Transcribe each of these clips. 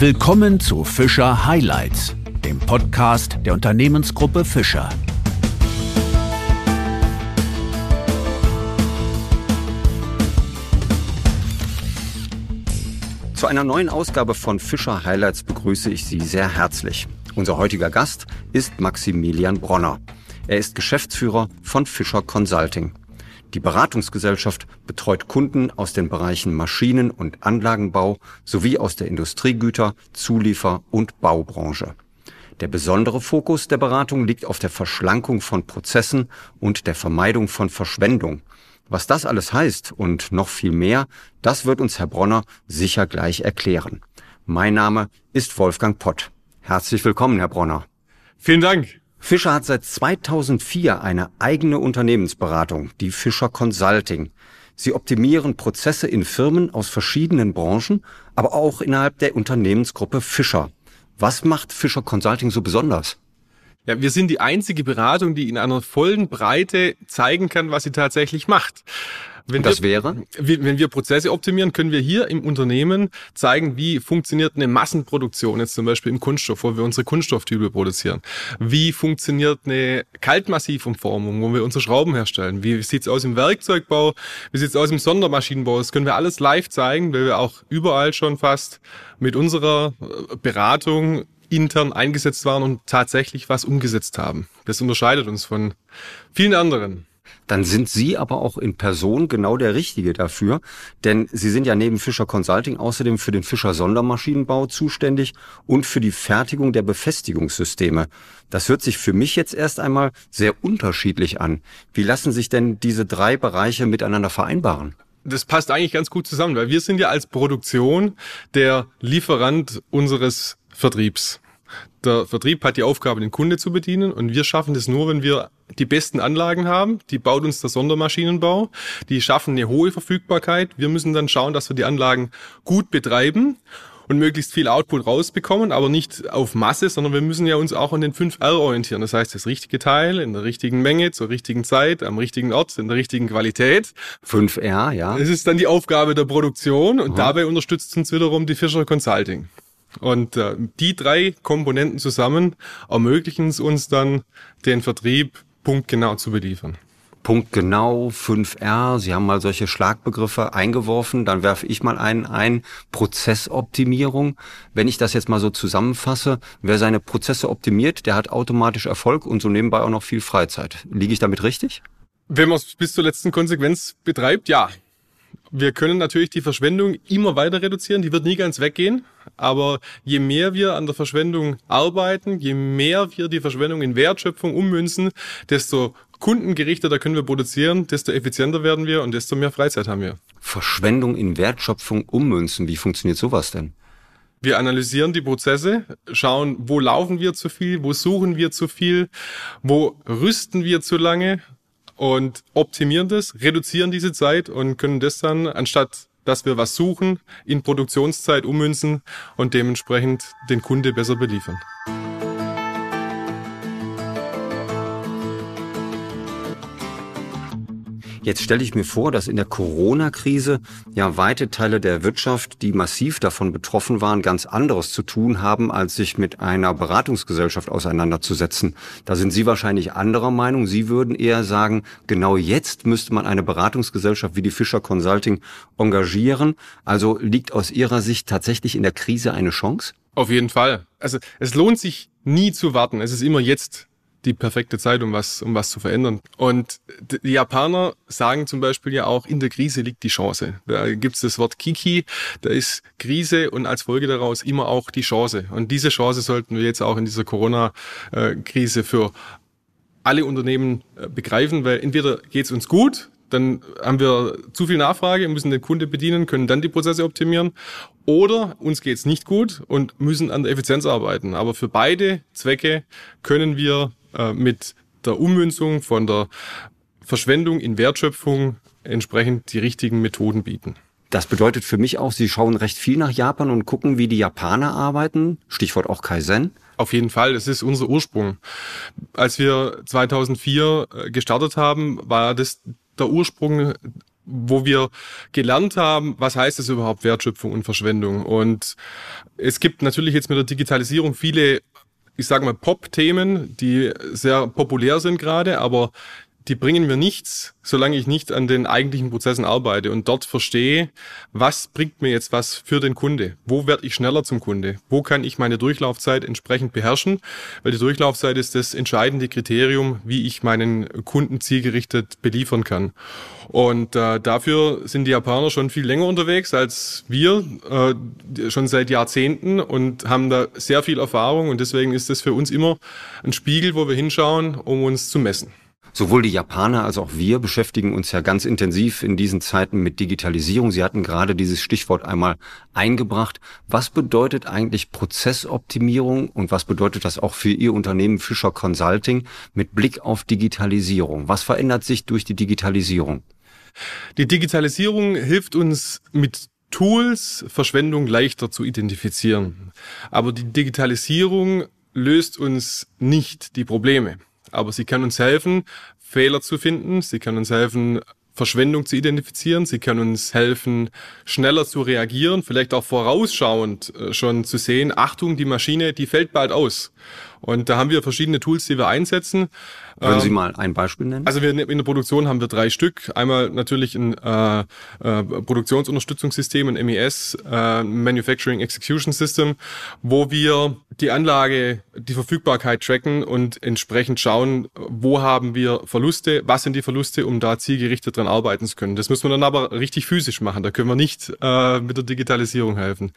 Willkommen zu Fischer Highlights, dem Podcast der Unternehmensgruppe Fischer. Zu einer neuen Ausgabe von Fischer Highlights begrüße ich Sie sehr herzlich. Unser heutiger Gast ist Maximilian Bronner. Er ist Geschäftsführer von Fischer Consulting. Die Beratungsgesellschaft betreut Kunden aus den Bereichen Maschinen- und Anlagenbau sowie aus der Industriegüter-, Zuliefer- und Baubranche. Der besondere Fokus der Beratung liegt auf der Verschlankung von Prozessen und der Vermeidung von Verschwendung. Was das alles heißt und noch viel mehr, das wird uns Herr Bronner sicher gleich erklären. Mein Name ist Wolfgang Pott. Herzlich willkommen, Herr Bronner. Vielen Dank. Fischer hat seit 2004 eine eigene Unternehmensberatung, die Fischer Consulting. Sie optimieren Prozesse in Firmen aus verschiedenen Branchen, aber auch innerhalb der Unternehmensgruppe Fischer. Was macht Fischer Consulting so besonders? Ja, wir sind die einzige Beratung, die in einer vollen Breite zeigen kann, was sie tatsächlich macht. Wenn das wir, wäre? Wenn wir Prozesse optimieren, können wir hier im Unternehmen zeigen, wie funktioniert eine Massenproduktion, jetzt zum Beispiel im Kunststoff, wo wir unsere Kunststofftübel produzieren. Wie funktioniert eine Kaltmassivumformung, wo wir unsere Schrauben herstellen? Wie sieht's aus im Werkzeugbau? Wie sieht's aus im Sondermaschinenbau? Das können wir alles live zeigen, weil wir auch überall schon fast mit unserer äh, Beratung intern eingesetzt waren und tatsächlich was umgesetzt haben. Das unterscheidet uns von vielen anderen dann sind Sie aber auch in Person genau der Richtige dafür, denn Sie sind ja neben Fischer Consulting außerdem für den Fischer Sondermaschinenbau zuständig und für die Fertigung der Befestigungssysteme. Das hört sich für mich jetzt erst einmal sehr unterschiedlich an. Wie lassen sich denn diese drei Bereiche miteinander vereinbaren? das passt eigentlich ganz gut zusammen, weil wir sind ja als Produktion der Lieferant unseres Vertriebs. Der Vertrieb hat die Aufgabe, den Kunde zu bedienen und wir schaffen das nur, wenn wir die besten Anlagen haben. Die baut uns der Sondermaschinenbau. Die schaffen eine hohe Verfügbarkeit. Wir müssen dann schauen, dass wir die Anlagen gut betreiben und möglichst viel Output rausbekommen, aber nicht auf Masse, sondern wir müssen ja uns auch an den 5R orientieren. Das heißt, das richtige Teil in der richtigen Menge, zur richtigen Zeit, am richtigen Ort, in der richtigen Qualität. 5R, ja. Das ist dann die Aufgabe der Produktion und Aha. dabei unterstützt uns wiederum die Fischer Consulting. Und äh, die drei Komponenten zusammen ermöglichen es uns dann, den Vertrieb punktgenau zu beliefern. Punktgenau, 5R, Sie haben mal solche Schlagbegriffe eingeworfen, dann werfe ich mal einen ein, Prozessoptimierung. Wenn ich das jetzt mal so zusammenfasse, wer seine Prozesse optimiert, der hat automatisch Erfolg und so nebenbei auch noch viel Freizeit. Liege ich damit richtig? Wenn man es bis zur letzten Konsequenz betreibt, ja. Wir können natürlich die Verschwendung immer weiter reduzieren, die wird nie ganz weggehen, aber je mehr wir an der Verschwendung arbeiten, je mehr wir die Verschwendung in Wertschöpfung ummünzen, desto kundengerichteter können wir produzieren, desto effizienter werden wir und desto mehr Freizeit haben wir. Verschwendung in Wertschöpfung ummünzen, wie funktioniert sowas denn? Wir analysieren die Prozesse, schauen, wo laufen wir zu viel, wo suchen wir zu viel, wo rüsten wir zu lange und optimieren das, reduzieren diese Zeit und können das dann, anstatt dass wir was suchen, in Produktionszeit ummünzen und dementsprechend den Kunde besser beliefern. Jetzt stelle ich mir vor, dass in der Corona-Krise ja weite Teile der Wirtschaft, die massiv davon betroffen waren, ganz anderes zu tun haben, als sich mit einer Beratungsgesellschaft auseinanderzusetzen. Da sind Sie wahrscheinlich anderer Meinung. Sie würden eher sagen, genau jetzt müsste man eine Beratungsgesellschaft wie die Fischer Consulting engagieren. Also liegt aus Ihrer Sicht tatsächlich in der Krise eine Chance? Auf jeden Fall. Also es lohnt sich nie zu warten. Es ist immer jetzt die perfekte Zeit, um was, um was zu verändern. Und die Japaner sagen zum Beispiel ja auch, in der Krise liegt die Chance. Da gibt's das Wort Kiki, da ist Krise und als Folge daraus immer auch die Chance. Und diese Chance sollten wir jetzt auch in dieser Corona-Krise für alle Unternehmen äh, begreifen, weil entweder geht's uns gut, dann haben wir zu viel Nachfrage, müssen den Kunde bedienen, können dann die Prozesse optimieren. Oder uns geht's nicht gut und müssen an der Effizienz arbeiten. Aber für beide Zwecke können wir äh, mit der Ummünzung von der Verschwendung in Wertschöpfung entsprechend die richtigen Methoden bieten. Das bedeutet für mich auch, Sie schauen recht viel nach Japan und gucken, wie die Japaner arbeiten. Stichwort auch Kaizen. Auf jeden Fall, das ist unser Ursprung. Als wir 2004 äh, gestartet haben, war das der Ursprung wo wir gelernt haben, was heißt es überhaupt Wertschöpfung und Verschwendung. Und es gibt natürlich jetzt mit der Digitalisierung viele, ich sage mal, Pop-Themen, die sehr populär sind gerade, aber die bringen mir nichts, solange ich nicht an den eigentlichen Prozessen arbeite und dort verstehe, was bringt mir jetzt was für den Kunde? Wo werde ich schneller zum Kunde? Wo kann ich meine Durchlaufzeit entsprechend beherrschen? Weil die Durchlaufzeit ist das entscheidende Kriterium, wie ich meinen Kunden zielgerichtet beliefern kann. Und äh, dafür sind die Japaner schon viel länger unterwegs als wir, äh, schon seit Jahrzehnten und haben da sehr viel Erfahrung und deswegen ist das für uns immer ein Spiegel, wo wir hinschauen, um uns zu messen. Sowohl die Japaner als auch wir beschäftigen uns ja ganz intensiv in diesen Zeiten mit Digitalisierung. Sie hatten gerade dieses Stichwort einmal eingebracht. Was bedeutet eigentlich Prozessoptimierung und was bedeutet das auch für Ihr Unternehmen Fischer Consulting mit Blick auf Digitalisierung? Was verändert sich durch die Digitalisierung? Die Digitalisierung hilft uns mit Tools Verschwendung leichter zu identifizieren. Aber die Digitalisierung löst uns nicht die Probleme. Aber sie kann uns helfen, Fehler zu finden. Sie kann uns helfen, Verschwendung zu identifizieren. Sie kann uns helfen, schneller zu reagieren, vielleicht auch vorausschauend äh, schon zu sehen, Achtung, die Maschine, die fällt bald aus. Und da haben wir verschiedene Tools, die wir einsetzen. Können Sie ähm, mal ein Beispiel nennen? Also wir in der Produktion haben wir drei Stück. Einmal natürlich ein äh, äh, Produktionsunterstützungssystem, ein MES, äh, Manufacturing Execution System, wo wir die Anlage, die Verfügbarkeit tracken und entsprechend schauen, wo haben wir Verluste, was sind die Verluste, um da zielgerichtet dran arbeiten zu können. Das müssen wir dann aber richtig physisch machen. Da können wir nicht äh, mit der Digitalisierung helfen.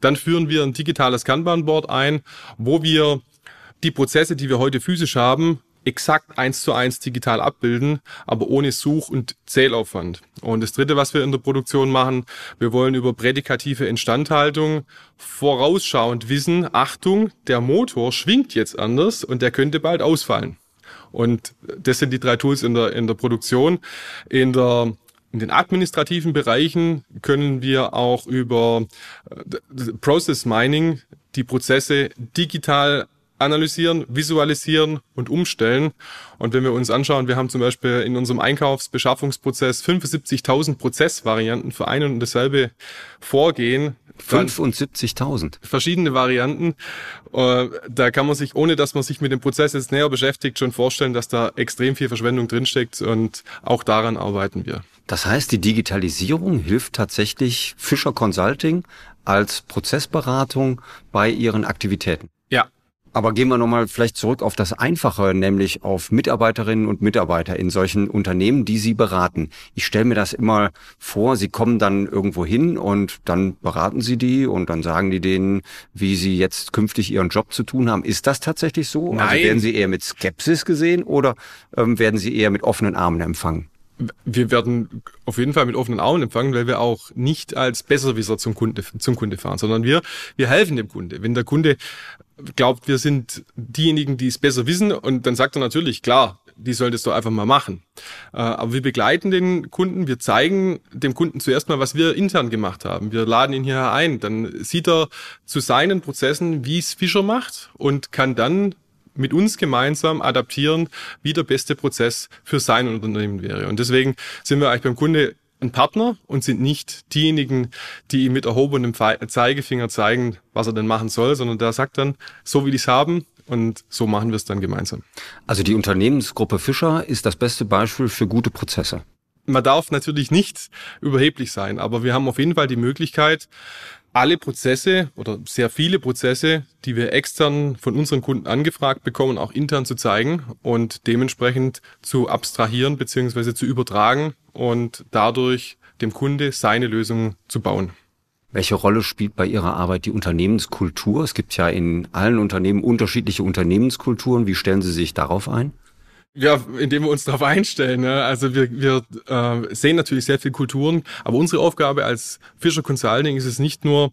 Dann führen wir ein digitales Kanban-Board ein, wo wir die Prozesse, die wir heute physisch haben, exakt eins zu eins digital abbilden, aber ohne Such- und Zählaufwand. Und das Dritte, was wir in der Produktion machen, wir wollen über prädikative Instandhaltung vorausschauend wissen, Achtung, der Motor schwingt jetzt anders und der könnte bald ausfallen. Und das sind die drei Tools in der, in der Produktion. In der in den administrativen Bereichen können wir auch über äh, Process Mining die Prozesse digital analysieren, visualisieren und umstellen. Und wenn wir uns anschauen, wir haben zum Beispiel in unserem Einkaufsbeschaffungsprozess 75.000 Prozessvarianten für ein und dasselbe Vorgehen. 75.000. Verschiedene Varianten. Äh, da kann man sich, ohne dass man sich mit dem Prozess jetzt näher beschäftigt, schon vorstellen, dass da extrem viel Verschwendung drinsteckt und auch daran arbeiten wir. Das heißt, die Digitalisierung hilft tatsächlich Fischer Consulting als Prozessberatung bei ihren Aktivitäten. Ja, aber gehen wir nochmal vielleicht zurück auf das Einfache, nämlich auf Mitarbeiterinnen und Mitarbeiter in solchen Unternehmen, die Sie beraten. Ich stelle mir das immer vor, Sie kommen dann irgendwo hin und dann beraten Sie die und dann sagen die denen, wie sie jetzt künftig ihren Job zu tun haben. Ist das tatsächlich so? Also Nein. Also werden Sie eher mit Skepsis gesehen oder ähm, werden Sie eher mit offenen Armen empfangen? Wir werden auf jeden Fall mit offenen Augen empfangen, weil wir auch nicht als Besserwisser zum Kunde, zum Kunde fahren, sondern wir, wir helfen dem Kunde. Wenn der Kunde glaubt, wir sind diejenigen, die es besser wissen, und dann sagt er natürlich, klar, die sollen das doch einfach mal machen. Äh, aber wir begleiten den Kunden, wir zeigen dem Kunden zuerst mal, was wir intern gemacht haben. Wir laden ihn hierher ein, dann sieht er zu seinen Prozessen, wie es Fischer macht und kann dann mit uns gemeinsam adaptieren, wie der beste Prozess für sein Unternehmen wäre. Und deswegen sind wir eigentlich beim Kunde ein Partner und sind nicht diejenigen, die ihm mit erhobenem Zeigefinger zeigen, was er denn machen soll, sondern der sagt dann, so will ich es haben und so machen wir es dann gemeinsam. Also die Unternehmensgruppe Fischer ist das beste Beispiel für gute Prozesse. Man darf natürlich nicht überheblich sein, aber wir haben auf jeden Fall die Möglichkeit, alle Prozesse oder sehr viele Prozesse, die wir extern von unseren Kunden angefragt bekommen, auch intern zu zeigen und dementsprechend zu abstrahieren bzw. zu übertragen und dadurch dem Kunde seine Lösung zu bauen. Welche Rolle spielt bei Ihrer Arbeit die Unternehmenskultur? Es gibt ja in allen Unternehmen unterschiedliche Unternehmenskulturen. Wie stellen Sie sich darauf ein? Ja, indem wir uns darauf einstellen. Ne? Also wir, wir äh, sehen natürlich sehr viele Kulturen, aber unsere Aufgabe als Fischer Consulting ist es nicht nur,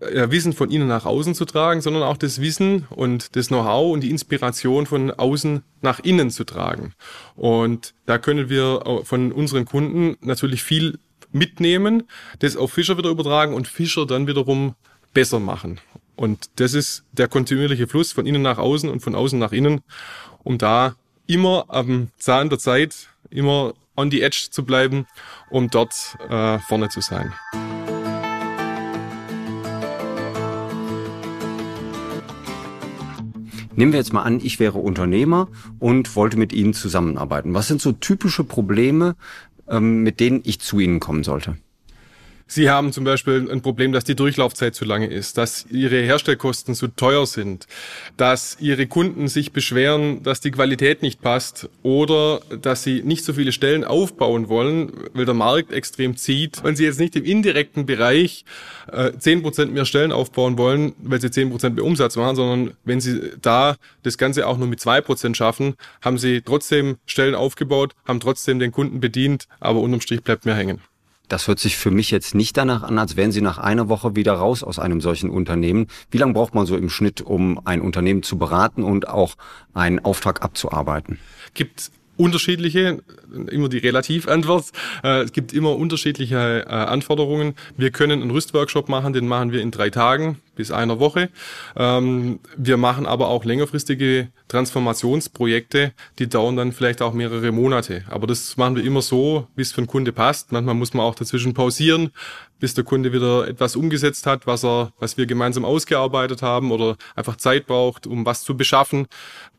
äh, Wissen von innen nach außen zu tragen, sondern auch das Wissen und das Know-how und die Inspiration von außen nach innen zu tragen. Und da können wir von unseren Kunden natürlich viel mitnehmen, das auf Fischer wieder übertragen und Fischer dann wiederum besser machen. Und das ist der kontinuierliche Fluss von innen nach außen und von außen nach innen, um da immer am Zahn der Zeit, immer on the edge zu bleiben, um dort äh, vorne zu sein. Nehmen wir jetzt mal an, ich wäre Unternehmer und wollte mit Ihnen zusammenarbeiten. Was sind so typische Probleme, ähm, mit denen ich zu Ihnen kommen sollte? Sie haben zum Beispiel ein Problem, dass die Durchlaufzeit zu lange ist, dass Ihre Herstellkosten zu teuer sind, dass Ihre Kunden sich beschweren, dass die Qualität nicht passt oder dass Sie nicht so viele Stellen aufbauen wollen, weil der Markt extrem zieht. Wenn Sie jetzt nicht im indirekten Bereich zehn äh, Prozent mehr Stellen aufbauen wollen, weil Sie zehn Prozent mehr Umsatz machen, sondern wenn Sie da das Ganze auch nur mit zwei Prozent schaffen, haben Sie trotzdem Stellen aufgebaut, haben trotzdem den Kunden bedient, aber unterm Strich bleibt mehr hängen. Das hört sich für mich jetzt nicht danach an, als wären Sie nach einer Woche wieder raus aus einem solchen Unternehmen. Wie lange braucht man so im Schnitt, um ein Unternehmen zu beraten und auch einen Auftrag abzuarbeiten? Gibt unterschiedliche, immer die Relativantwort. Äh, es gibt immer unterschiedliche äh, Anforderungen. Wir können einen Rüstworkshop machen, den machen wir in drei Tagen bis einer Woche. Ähm, wir machen aber auch längerfristige Transformationsprojekte, die dauern dann vielleicht auch mehrere Monate. Aber das machen wir immer so, wie es für den Kunde passt. Manchmal muss man auch dazwischen pausieren, bis der Kunde wieder etwas umgesetzt hat, was er, was wir gemeinsam ausgearbeitet haben oder einfach Zeit braucht, um was zu beschaffen.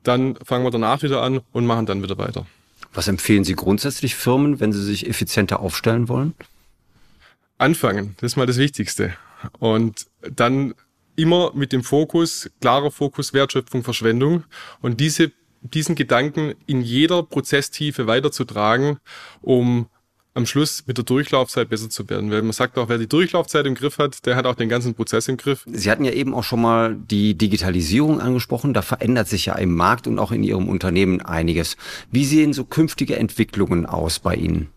Dann fangen wir danach wieder an und machen dann wieder weiter. Was empfehlen Sie grundsätzlich Firmen, wenn sie sich effizienter aufstellen wollen? Anfangen, das ist mal das Wichtigste. Und dann immer mit dem Fokus, klarer Fokus Wertschöpfung, Verschwendung und diese, diesen Gedanken in jeder Prozesstiefe weiterzutragen, um am Schluss mit der Durchlaufzeit besser zu werden. Weil man sagt auch, wer die Durchlaufzeit im Griff hat, der hat auch den ganzen Prozess im Griff. Sie hatten ja eben auch schon mal die Digitalisierung angesprochen. Da verändert sich ja im Markt und auch in Ihrem Unternehmen einiges. Wie sehen so künftige Entwicklungen aus bei Ihnen?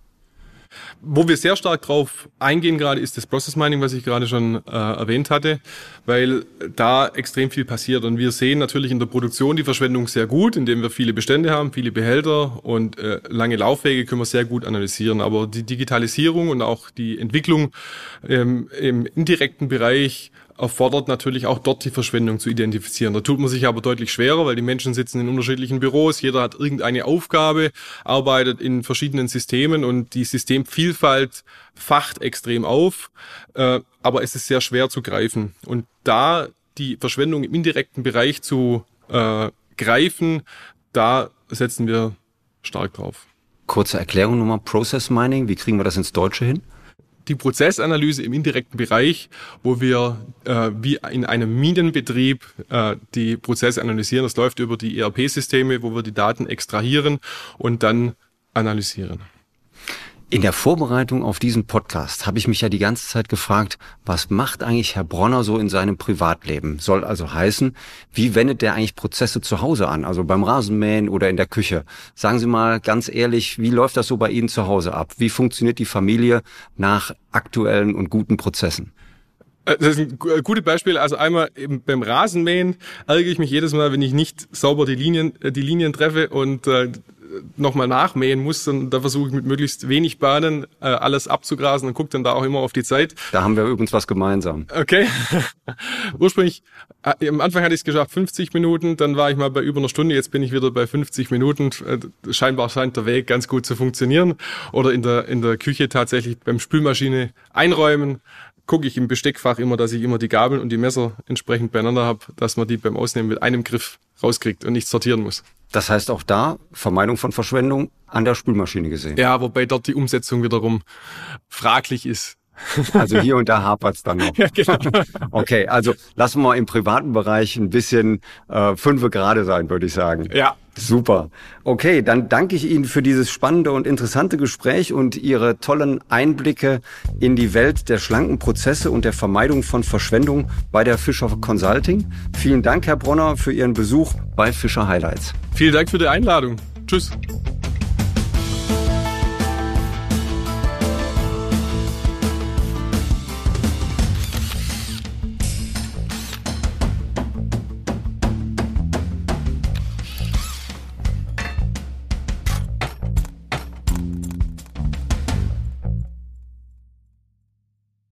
Wo wir sehr stark drauf eingehen gerade, ist das Process Mining, was ich gerade schon äh, erwähnt hatte, weil da extrem viel passiert. Und wir sehen natürlich in der Produktion die Verschwendung sehr gut, indem wir viele Bestände haben, viele Behälter und äh, lange Laufwege können wir sehr gut analysieren. Aber die Digitalisierung und auch die Entwicklung ähm, im indirekten Bereich erfordert natürlich auch dort die Verschwendung zu identifizieren. Da tut man sich aber deutlich schwerer, weil die Menschen sitzen in unterschiedlichen Büros, jeder hat irgendeine Aufgabe, arbeitet in verschiedenen Systemen und die Systemvielfalt facht extrem auf, äh, aber es ist sehr schwer zu greifen. Und da die Verschwendung im indirekten Bereich zu äh, greifen, da setzen wir stark drauf. Kurze Erklärung nochmal, Process Mining, wie kriegen wir das ins Deutsche hin? Die Prozessanalyse im indirekten Bereich, wo wir äh, wie in einem Minenbetrieb äh, die Prozesse analysieren. Das läuft über die ERP-Systeme, wo wir die Daten extrahieren und dann analysieren. In der Vorbereitung auf diesen Podcast habe ich mich ja die ganze Zeit gefragt, was macht eigentlich Herr Bronner so in seinem Privatleben? Soll also heißen, wie wendet der eigentlich Prozesse zu Hause an, also beim Rasenmähen oder in der Küche? Sagen Sie mal ganz ehrlich, wie läuft das so bei Ihnen zu Hause ab? Wie funktioniert die Familie nach aktuellen und guten Prozessen? Äh, das ist ein äh, gutes Beispiel. Also einmal beim Rasenmähen ärgere ich mich jedes Mal, wenn ich nicht sauber die Linien, äh, die Linien treffe und äh, nochmal nachmähen muss, und da versuche ich mit möglichst wenig Bahnen äh, alles abzugrasen und gucke dann da auch immer auf die Zeit. Da haben wir übrigens was gemeinsam. Okay. Ursprünglich, äh, am Anfang hatte ich es geschafft, 50 Minuten, dann war ich mal bei über einer Stunde, jetzt bin ich wieder bei 50 Minuten. Äh, scheinbar scheint der Weg ganz gut zu funktionieren. Oder in der, in der Küche tatsächlich beim Spülmaschine einräumen, gucke ich im Besteckfach immer, dass ich immer die Gabeln und die Messer entsprechend beieinander habe, dass man die beim Ausnehmen mit einem Griff rauskriegt und nicht sortieren muss. Das heißt auch da Vermeidung von Verschwendung an der Spülmaschine gesehen. Ja, wobei dort die Umsetzung wiederum fraglich ist. Also hier und da hapert's dann noch. Ja, genau. Okay, also lassen wir im privaten Bereich ein bisschen äh, fünfe gerade sein, würde ich sagen. Ja. Super. Okay, dann danke ich Ihnen für dieses spannende und interessante Gespräch und Ihre tollen Einblicke in die Welt der schlanken Prozesse und der Vermeidung von Verschwendung bei der Fischer Consulting. Vielen Dank, Herr Bronner, für Ihren Besuch bei Fischer Highlights. Vielen Dank für die Einladung. Tschüss.